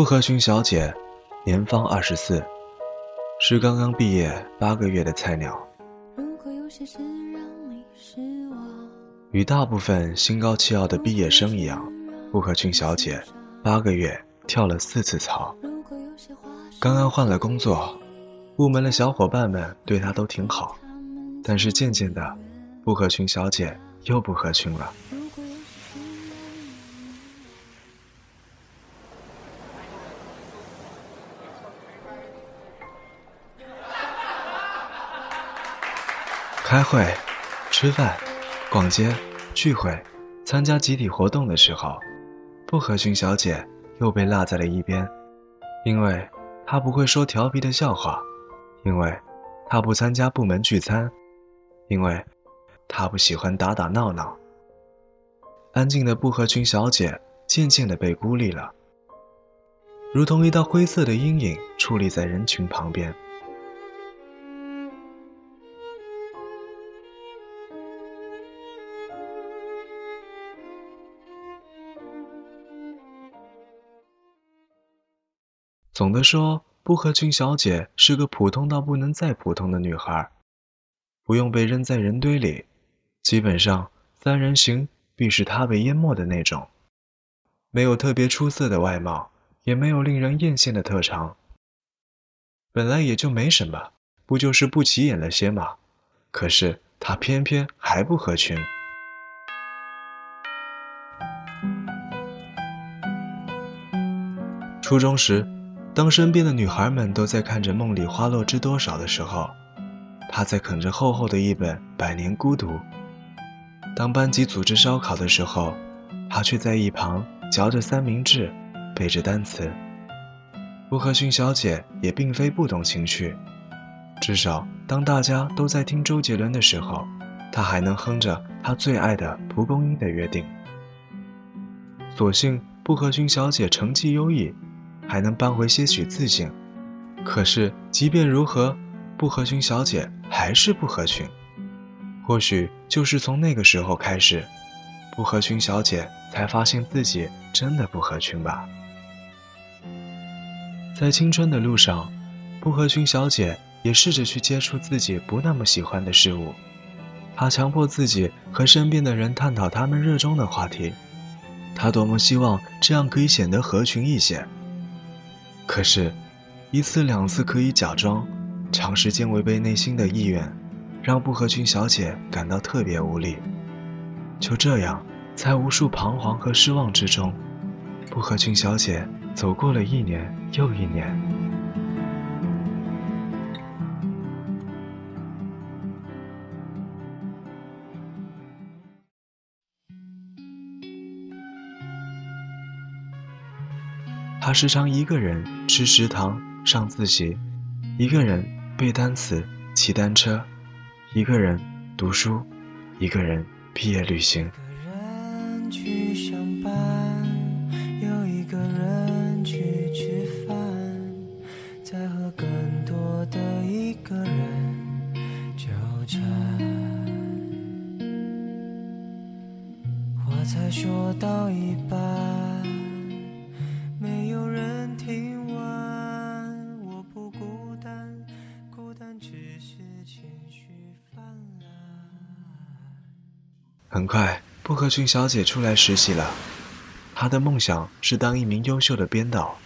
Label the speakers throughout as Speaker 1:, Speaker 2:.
Speaker 1: 不合群小姐，年方二十四，是刚刚毕业八个月的菜鸟。与大部分心高气傲的毕业生一样，不合群小姐八个月跳了四次槽。刚刚换了工作，部门的小伙伴们对她都挺好，但是渐渐的，不合群小姐又不合群了。开会、吃饭、逛街、聚会、参加集体活动的时候，不合群小姐又被落在了一边，因为她不会说调皮的笑话，因为她不参加部门聚餐，因为她不喜欢打打闹闹。安静的不合群小姐渐渐的被孤立了，如同一道灰色的阴影矗立在人群旁边。总的说，不合群小姐是个普通到不能再普通的女孩，不用被扔在人堆里，基本上三人行必是她被淹没的那种。没有特别出色的外貌，也没有令人艳羡的特长，本来也就没什么，不就是不起眼了些吗？可是她偏偏还不合群。初中时。当身边的女孩们都在看着《梦里花落知多少》的时候，他在啃着厚厚的一本《百年孤独》。当班级组织烧烤的时候，他却在一旁嚼着三明治，背着单词。不合群小姐也并非不懂情趣，至少当大家都在听周杰伦的时候，她还能哼着她最爱的《蒲公英的约定》。所幸不合群小姐成绩优异。还能扳回些许自信，可是即便如何，不合群小姐还是不合群。或许就是从那个时候开始，不合群小姐才发现自己真的不合群吧。在青春的路上，不合群小姐也试着去接触自己不那么喜欢的事物，她强迫自己和身边的人探讨他们热衷的话题，她多么希望这样可以显得合群一些。可是，一次两次可以假装，长时间违背内心的意愿，让不合群小姐感到特别无力。就这样，在无数彷徨和失望之中，不合群小姐走过了一年又一年。他时常一个人吃食堂上自习一个人背单词骑单车一个人读书一个人毕业旅行
Speaker 2: 一个人去上班又一个人去吃饭在和更多的一个人纠缠。话才说到一半
Speaker 1: 很快，不合群小姐出来实习了。她的梦想是当一名优秀的编导。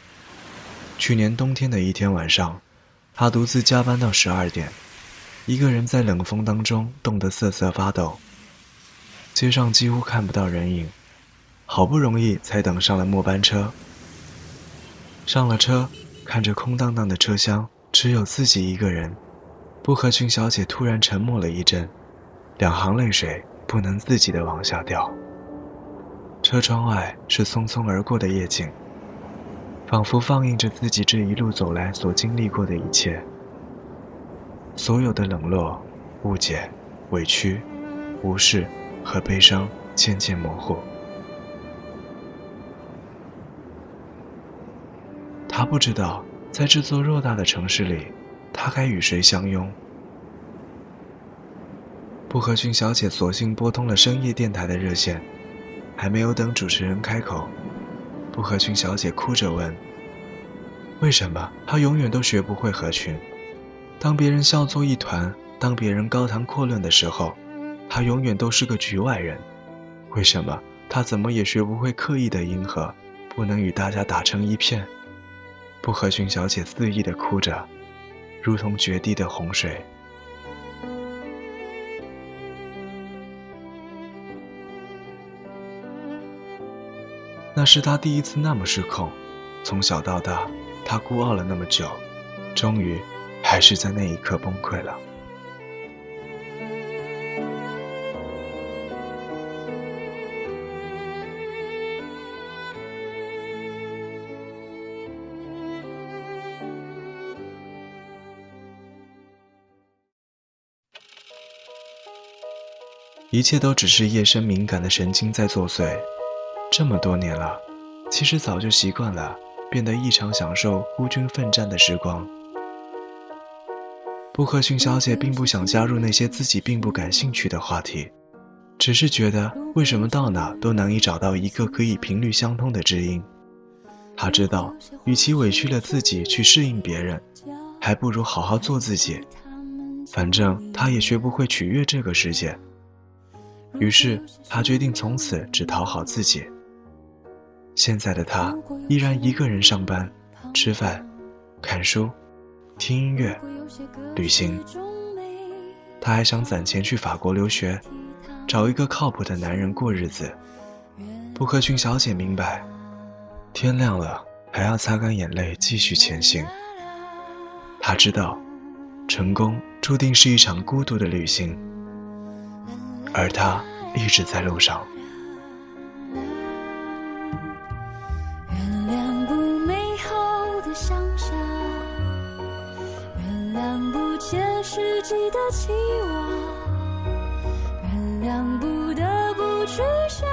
Speaker 1: 去年冬天的一天晚上，她独自加班到十二点，一个人在冷风当中冻得瑟瑟发抖。街上几乎看不到人影，好不容易才等上了末班车。上了车，看着空荡荡的车厢，只有自己一个人，不合群小姐突然沉默了一阵，两行泪水。不能自己的往下掉。车窗外是匆匆而过的夜景，仿佛放映着自己这一路走来所经历过的一切。所有的冷落、误解、委屈、无视和悲伤渐渐模糊。他不知道，在这座偌大的城市里，他该与谁相拥。不合群小姐索性拨通了深夜电台的热线，还没有等主持人开口，不合群小姐哭着问：“为什么他永远都学不会合群？当别人笑作一团，当别人高谈阔论的时候，他永远都是个局外人。为什么他怎么也学不会刻意的迎合，不能与大家打成一片？不合群小姐肆意的哭着，如同决堤的洪水。那是他第一次那么失控。从小到大，他孤傲了那么久，终于，还是在那一刻崩溃了。一切都只是夜深敏感的神经在作祟。这么多年了，其实早就习惯了，变得异常享受孤军奋战的时光。布克逊小姐并不想加入那些自己并不感兴趣的话题，只是觉得为什么到哪都难以找到一个可以频率相通的知音。她知道，与其委屈了自己去适应别人，还不如好好做自己。反正她也学不会取悦这个世界。于是，他决定从此只讨好自己。现在的他依然一个人上班、吃饭、看书、听音乐、旅行。他还想攒钱去法国留学，找一个靠谱的男人过日子。布克逊小姐明白，天亮了还要擦干眼泪继续前行。她知道，成功注定是一场孤独的旅行。而他一直在路上。
Speaker 3: 看不切实际的期望，原谅不得不去想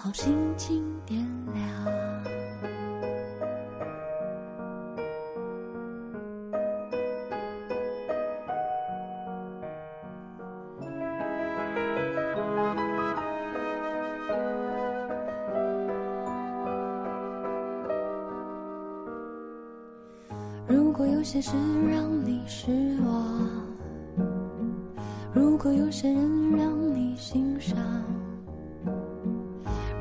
Speaker 3: 好心情点亮。如果有些事让你失望，如果有些人让你心伤，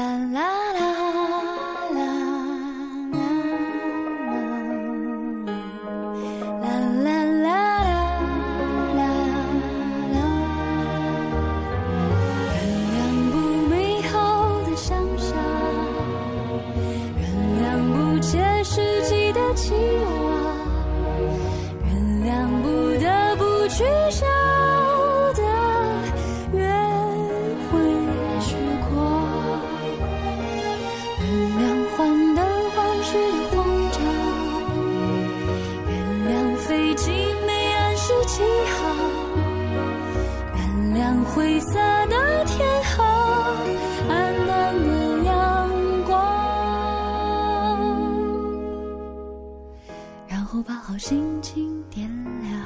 Speaker 3: 啦啦啦。后把好心情点亮。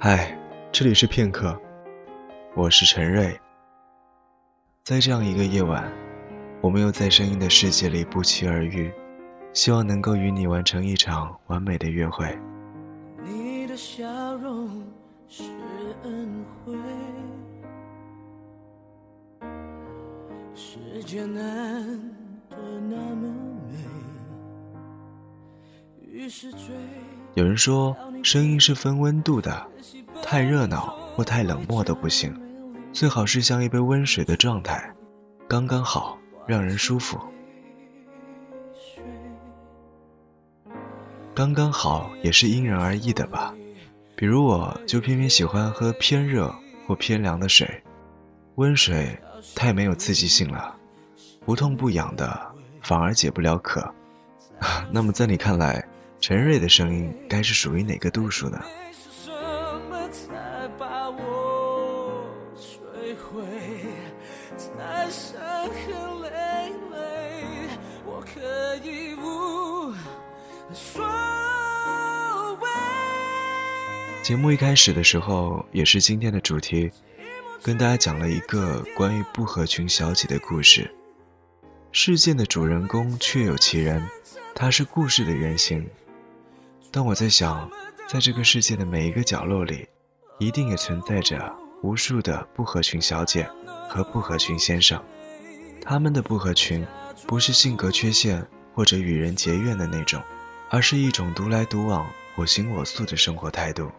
Speaker 1: 嗨，这里是片刻，我是陈瑞。在这样一个夜晚，我们又在声音的世界里不期而遇，希望能够与你完成一场完美的约会。
Speaker 2: 你的的笑容是恩惠。世界难得那么美，于是追。
Speaker 1: 有人说，声音是分温度的，太热闹或太冷漠都不行，最好是像一杯温水的状态，刚刚好，让人舒服。刚刚好也是因人而异的吧，比如我就偏偏喜欢喝偏热或偏凉的水，温水太没有刺激性了，不痛不痒的反而解不了渴。那么在你看来，陈瑞的声音该是属于哪个度数呢？节目一开始的时候，也是今天的主题，跟大家讲了一个关于不合群小姐的故事。事件的主人公确有其人，他是故事的原型。但我在想，在这个世界的每一个角落里，一定也存在着无数的不合群小姐和不合群先生。他们的不合群，不是性格缺陷或者与人结怨的那种，而是一种独来独往、我行我素的生活态度。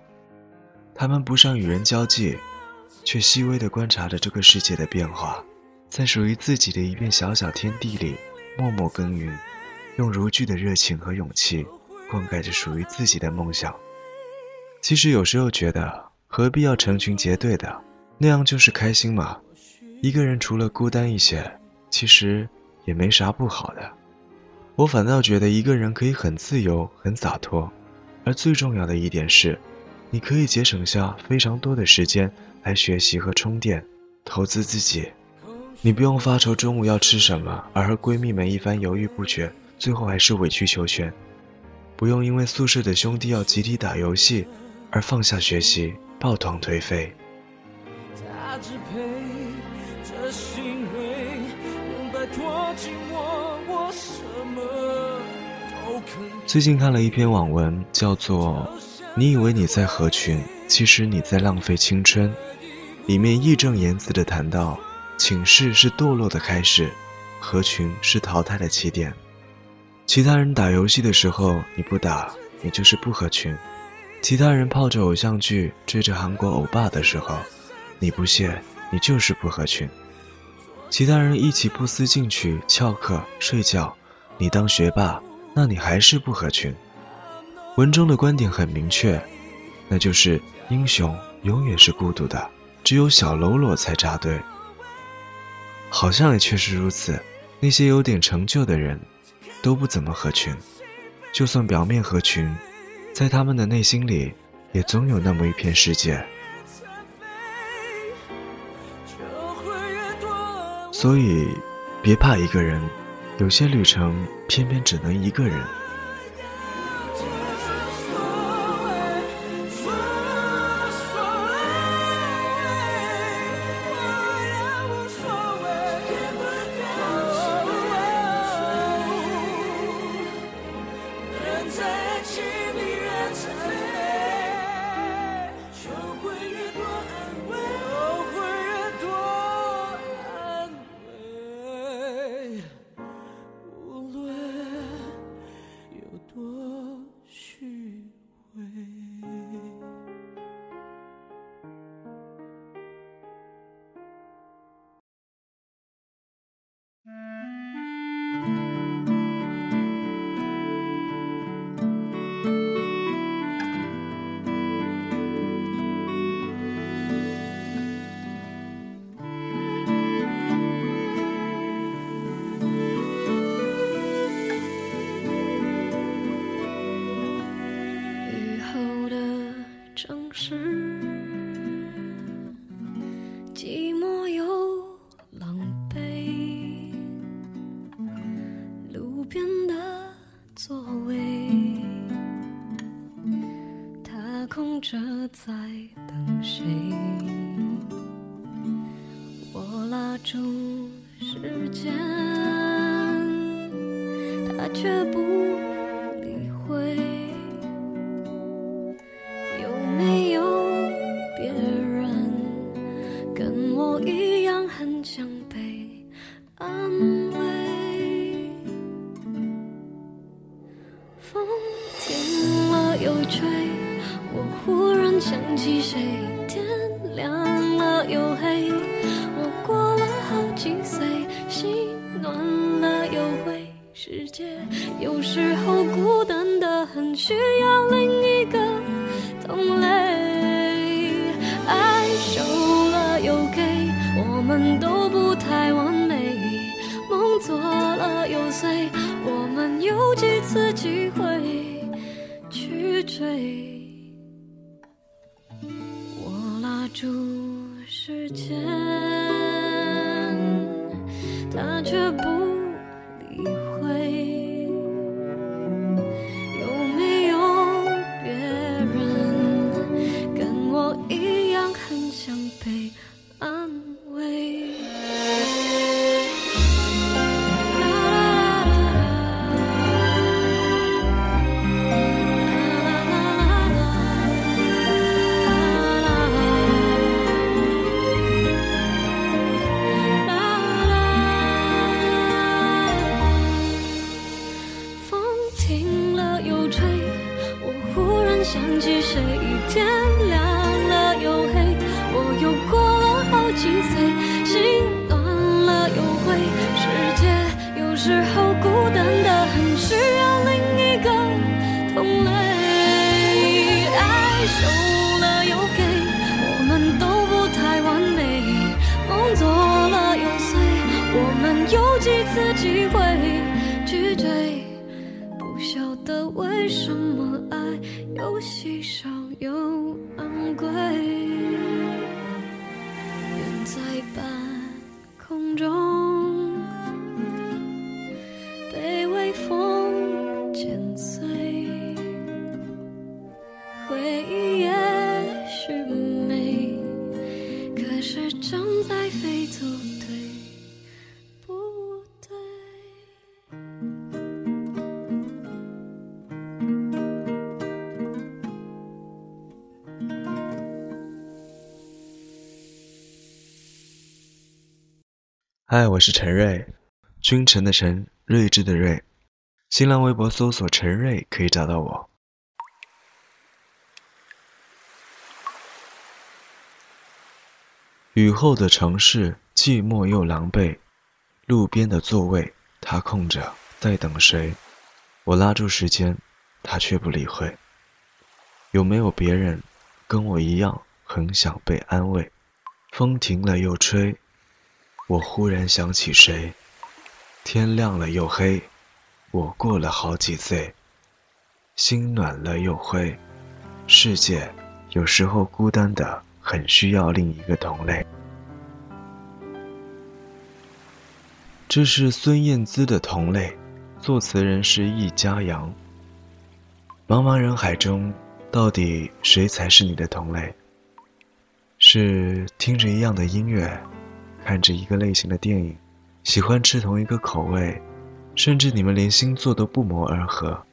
Speaker 1: 他们不善与人交际，却细微地观察着这个世界的变化，在属于自己的一片小小天地里默默耕耘，用如炬的热情和勇气。灌溉着属于自己的梦想。其实有时候觉得，何必要成群结队的？那样就是开心嘛。一个人除了孤单一些，其实也没啥不好的。我反倒觉得一个人可以很自由、很洒脱。而最重要的一点是，你可以节省下非常多的时间来学习和充电，投资自己。你不用发愁中午要吃什么，而和闺蜜们一番犹豫不决，最后还是委曲求全。不用因为宿舍的兄弟要集体打游戏而放下学习抱团颓废。
Speaker 2: 他支配这行为，能摆脱紧握，我什么都肯
Speaker 1: 最近看了一篇网文，叫做《你以为你在合群，其实你在浪费青春》，里面义正言辞地谈到，寝室是堕落的开始，合群是淘汰的起点。其他人打游戏的时候你不打，你就是不合群；其他人泡着偶像剧追着韩国欧巴的时候，你不屑，你就是不合群；其他人一起不思进取、翘课、睡觉，你当学霸，那你还是不合群。文中的观点很明确，那就是英雄永远是孤独的，只有小喽啰才扎堆。好像也确实如此，那些有点成就的人。都不怎么合群，就算表面合群，在他们的内心里，也总有那么一片世界。所以，别怕一个人，有些旅程偏偏只能一个人。
Speaker 3: 间，他却不
Speaker 4: 时候孤单的很，需要另一个同类。爱收了又给，我们都不太完美。梦做了又碎，我们有几次机会去追？不晓得为什么爱又稀
Speaker 1: 嗨，我是陈瑞，君臣的臣，睿智的睿。新浪微博搜索“陈瑞”可以找到我。雨后的城市寂寞又狼狈，路边的座位他空着，在等谁？我拉住时间，他却不理会。有没有别人跟我一样很想被安慰？风停了又吹，我忽然想起谁？天亮了又黑，我过了好几岁，心暖了又灰。世界有时候孤单的很，需要另一个同类。这是孙燕姿的《同类》，作词人是易家扬。茫茫人海中，到底谁才是你的同类？是听着一样的音乐，看着一个类型的电影，喜欢吃同一个口味，甚至你们连星座都不谋而合。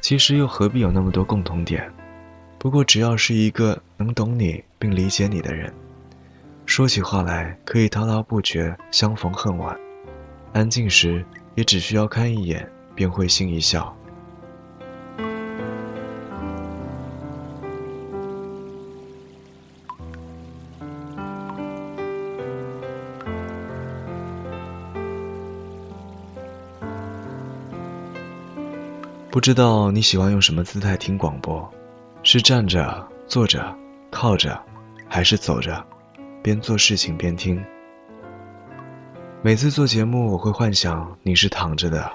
Speaker 1: 其实又何必有那么多共同点？不过只要是一个能懂你并理解你的人，说起话来可以滔滔不绝，相逢恨晚；安静时也只需要看一眼便会心一笑。不知道你喜欢用什么姿态听广播，是站着、坐着、靠着，还是走着，边做事情边听？每次做节目，我会幻想你是躺着的，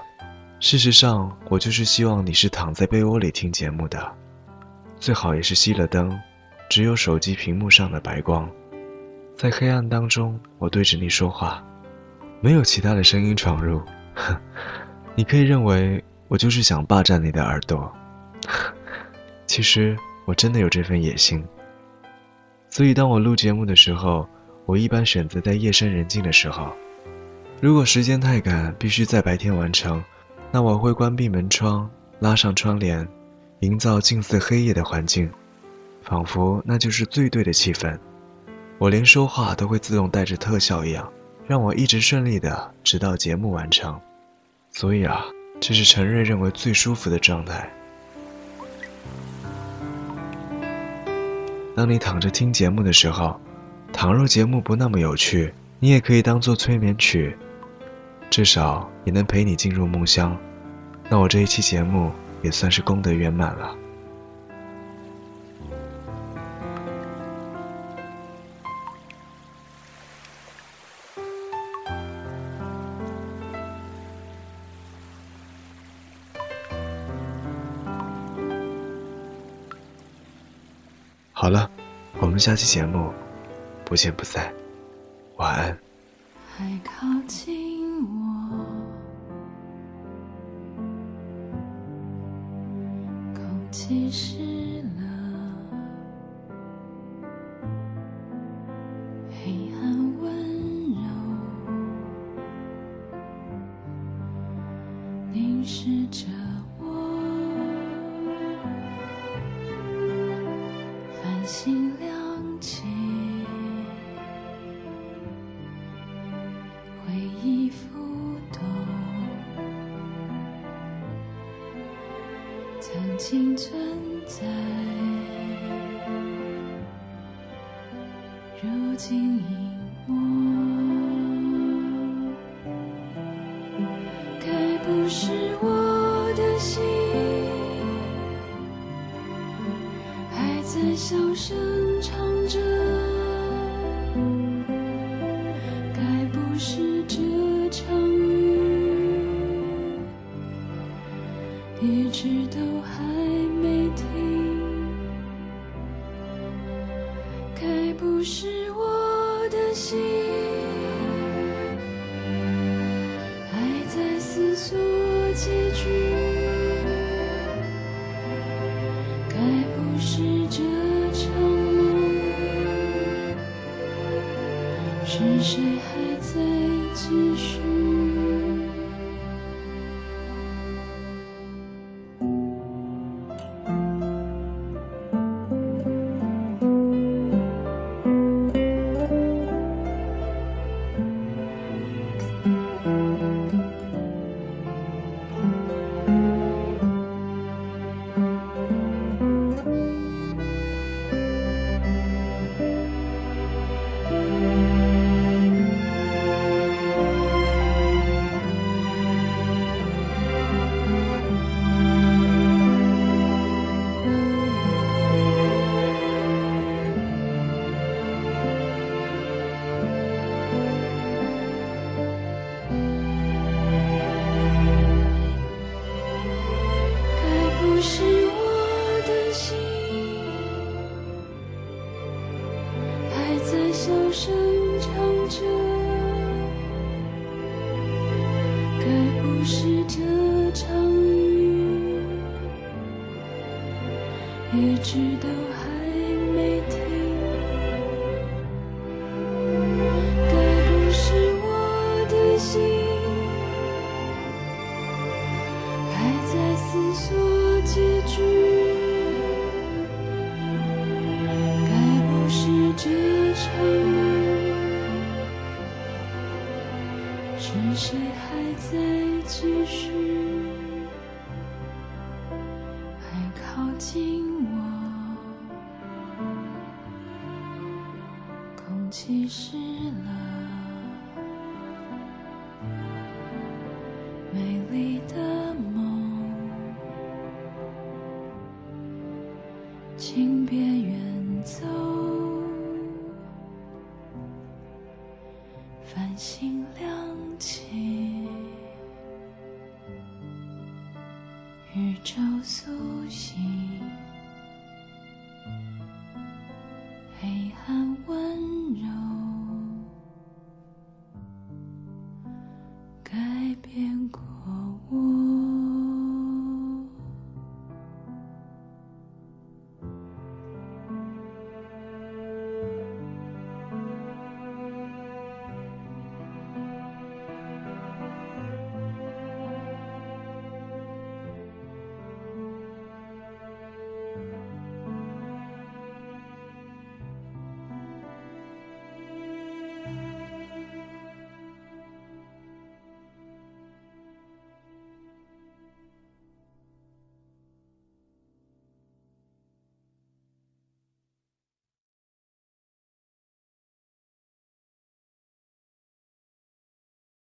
Speaker 1: 事实上，我就是希望你是躺在被窝里听节目的，最好也是熄了灯，只有手机屏幕上的白光，在黑暗当中，我对着你说话，没有其他的声音闯入，你可以认为。我就是想霸占你的耳朵，其实我真的有这份野心。所以当我录节目的时候，我一般选择在夜深人静的时候。如果时间太赶，必须在白天完成，那我会关闭门窗，拉上窗帘，营造近似黑夜的环境，仿佛那就是最对的气氛。我连说话都会自动带着特效一样，让我一直顺利的直到节目完成。所以啊，这是陈瑞认为最舒服的状态。当你躺着听节目的时候，倘若节目不那么有趣，你也可以当做催眠曲，至少也能陪你进入梦乡。那我这一期节目也算是功德圆满了。好了，我们下期节目不见不散，晚安。
Speaker 3: 还靠近我，空气是曾经存在，如今隐没。谁还在继续？还在继续？爱靠近我，空气湿了。